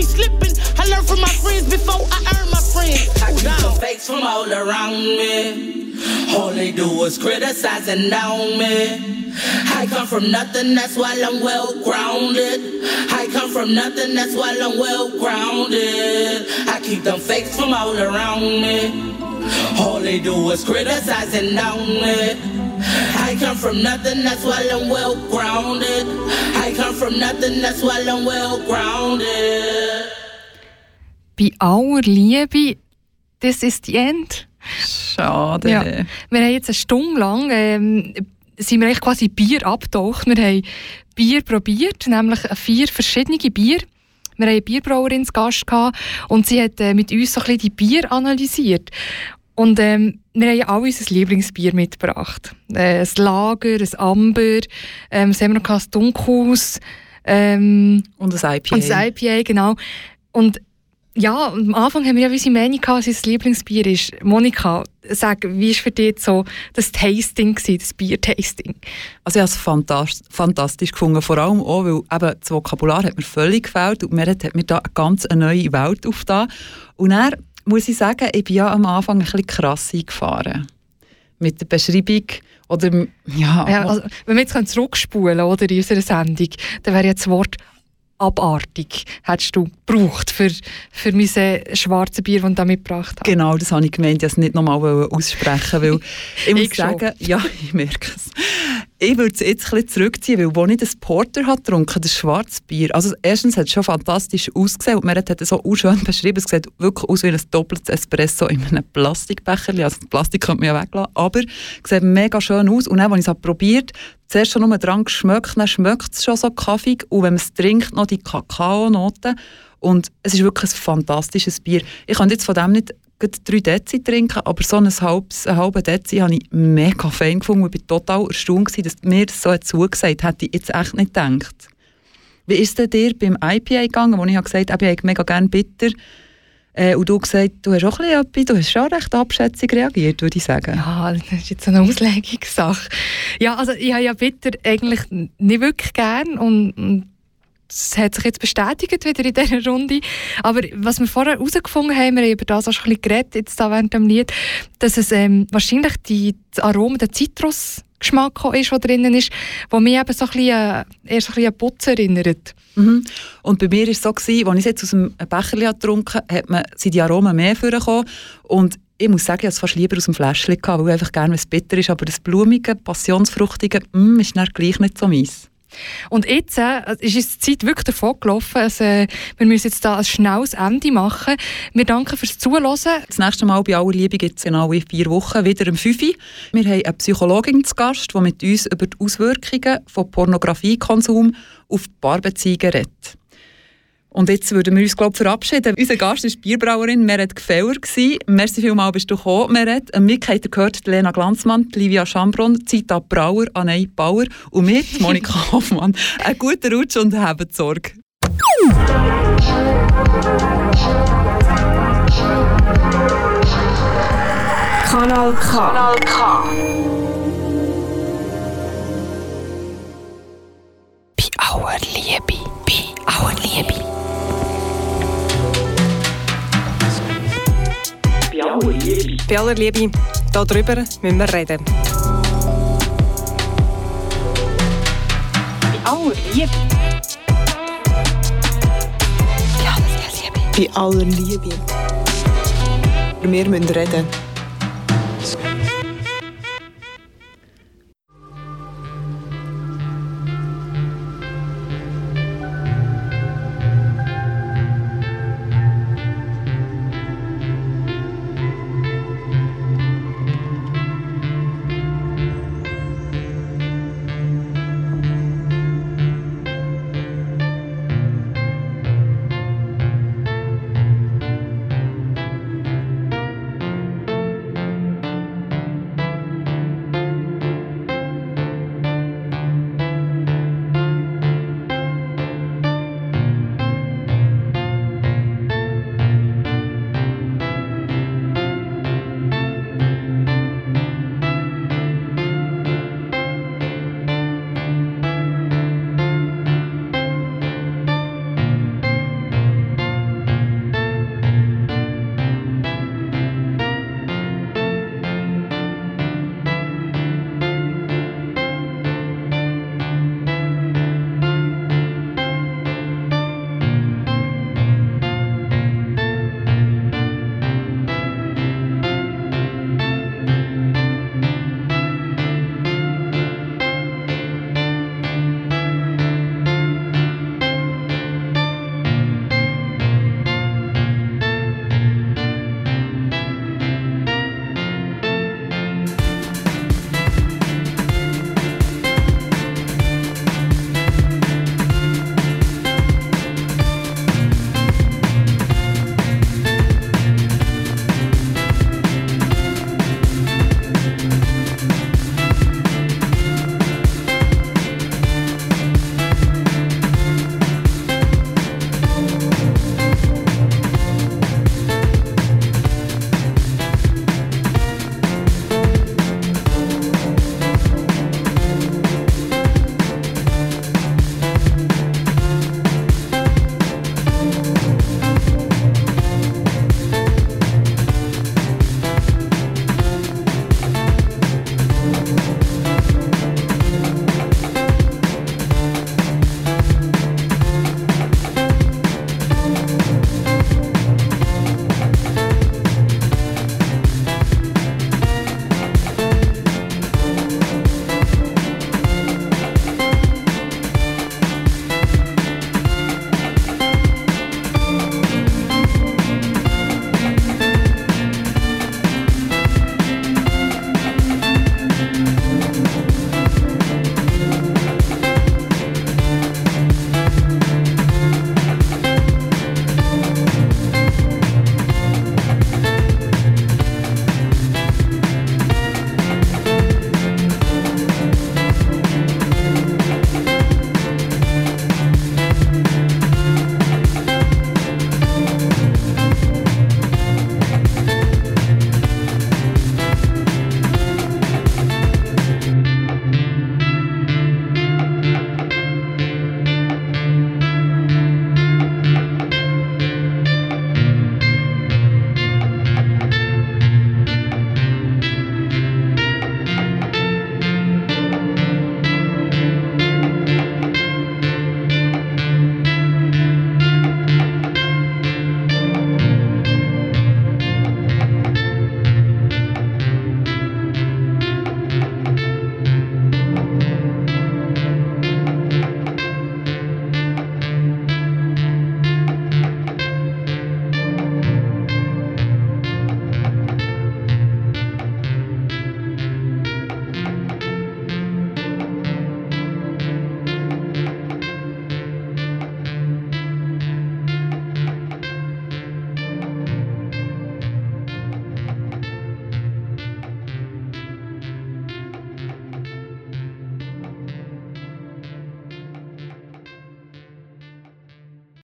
me slipping. I learned from my friends before I earned my friends. I keep them fakes from all around me. All they do is criticize and down me. I come from nothing, that's why I'm well grounded. I come from nothing, that's why I'm well grounded. I keep them fakes from all around me. All they do is criticize and down me. I come from nothing, that's why I'm well grounded. I come from nothing, that's why I'm well grounded. Bei aller Liebe, das ist die End. Schade. Ja. Wir haben jetzt eine Stunde lang ähm, sind wir eigentlich quasi Bier abgetaucht. Wir haben Bier probiert, nämlich vier verschiedene Bier. Wir haben eine Bierbrauerin zu Gast gehabt und sie hat äh, mit uns so ein bisschen die Bier analysiert. Und ähm, wir haben ja alle unser Lieblingsbier mitgebracht. Äh, ein Lager, ein Amber, ähm, was haben wir noch ein Dunkhaus. Ähm, und ein IPA. Und ein IPA, genau. Und ja, am Anfang haben wir ja unsere Meinung gehabt, was unser Lieblingsbier ist. Monika, sag, wie war für dich so das Tasting, gewesen, das Bier-Tasting? Also ich habe es fantastisch, fantastisch gefunden, vor allem auch, weil eben das Vokabular hat mir völlig gefällt und Merit hat mir da eine ganz neue Welt aufgetan. Und dann muss ich sagen, ich bin ja am Anfang ein bisschen krass eingefahren. Mit der Beschreibung oder, ja... ja also, wenn wir jetzt zurückspulen oder, in unserer Sendung, dann wäre ja das Wort abartig hättest du gebraucht für, für mein äh, schwarzes Bier, das ich da mitgebracht habe. Genau, das habe ich gemeint, ich es nicht nochmal aussprechen weil ich muss Ich sagen, ja, ich merke es. Ich würde es jetzt ein bisschen zurückziehen, weil als ich das Porter hat getrunken, das schwarzes Bier, also erstens hat es schon fantastisch ausgesehen und man hat es so schön beschrieben, es sieht wirklich aus wie ein doppeltes Espresso in einem Plastikbecher, also das Plastik könnte man ja weglassen, aber es sieht mega schön aus und dann, als ich es probiert zuerst schon nur dran geschmeckt, dann schmeckt es schon so kaffig und wenn man es trinkt, noch die Kakaonoten und es ist wirklich ein fantastisches Bier. Ich kann jetzt von dem nicht drei Dezi trinken, aber so ein halbes, einen halben Dezi habe ich mega fein gefunden und ich war total erstaunt, gewesen, dass mir das so zugesagt hätte ich jetzt echt nicht gedacht. Wie ist es dir beim IPA gegangen, wo ich gesagt habe, ich hätte mega gerne bitter äh, und du gesagt, du hast auch ein bisschen, du hast schon recht abschätzig reagiert, würde ich sagen. Ja, das ist jetzt eine Auslegungssache. Ja, also ich habe ja bitter eigentlich nicht wirklich gern und, und das hat sich jetzt bestätigt wieder in dieser Runde. Aber was wir vorher herausgefunden haben, wir haben über das auch schon ein bisschen geredet, jetzt da während dem Lied, dass es ähm, wahrscheinlich die, das Aroma, der Zitrusgeschmack ist, der drinnen ist, der mich eben so ein bisschen, äh, eher so ein bisschen an Putz erinnert. Mhm. Und bei mir war es so, als ich es jetzt aus dem Becher getrunken habe, hat sind die Aromen mehr vorgekommen. Und ich muss sagen, ich habe es fast lieber aus dem Fläschchen gehabt, weil ich einfach gerne, wenn es bitter ist. Aber das blumige, passionsfruchtige, mm, ist dann gleich nicht so meins. Und jetzt äh, ist die Zeit wirklich davon gelaufen. Also, äh, wir müssen jetzt da ein schnelles Ende machen. Wir danken fürs Zuhören. Das nächste Mal bei aller Liebe gibt es in vier Wochen wieder um 5 Uhr. Wir haben eine Psychologin zu Gast, die mit uns über die Auswirkungen von Pornografiekonsum auf Paarbeziehungen redet. Und jetzt würden wir uns glaub, verabschieden. Unser Gast war Bierbrauerin Meret Gfeuer. Merci vielmals, bist du gekommen, Meret. Mich habt gehört Lena Glanzmann, Livia Schambron, Zita Brauer, Anne Bauer und mit Monika Hoffmann. Einen guten Rutsch und habt Sorge. Kanal K. Kanal K. Bei aller Liebe, bei aller Liebe. bei aller Liebe. Bei aller Liebe, darüber müssen wir reden. Bei aller Liebe. Bei aller Liebe. Bei aller Liebe. Wir müssen reden.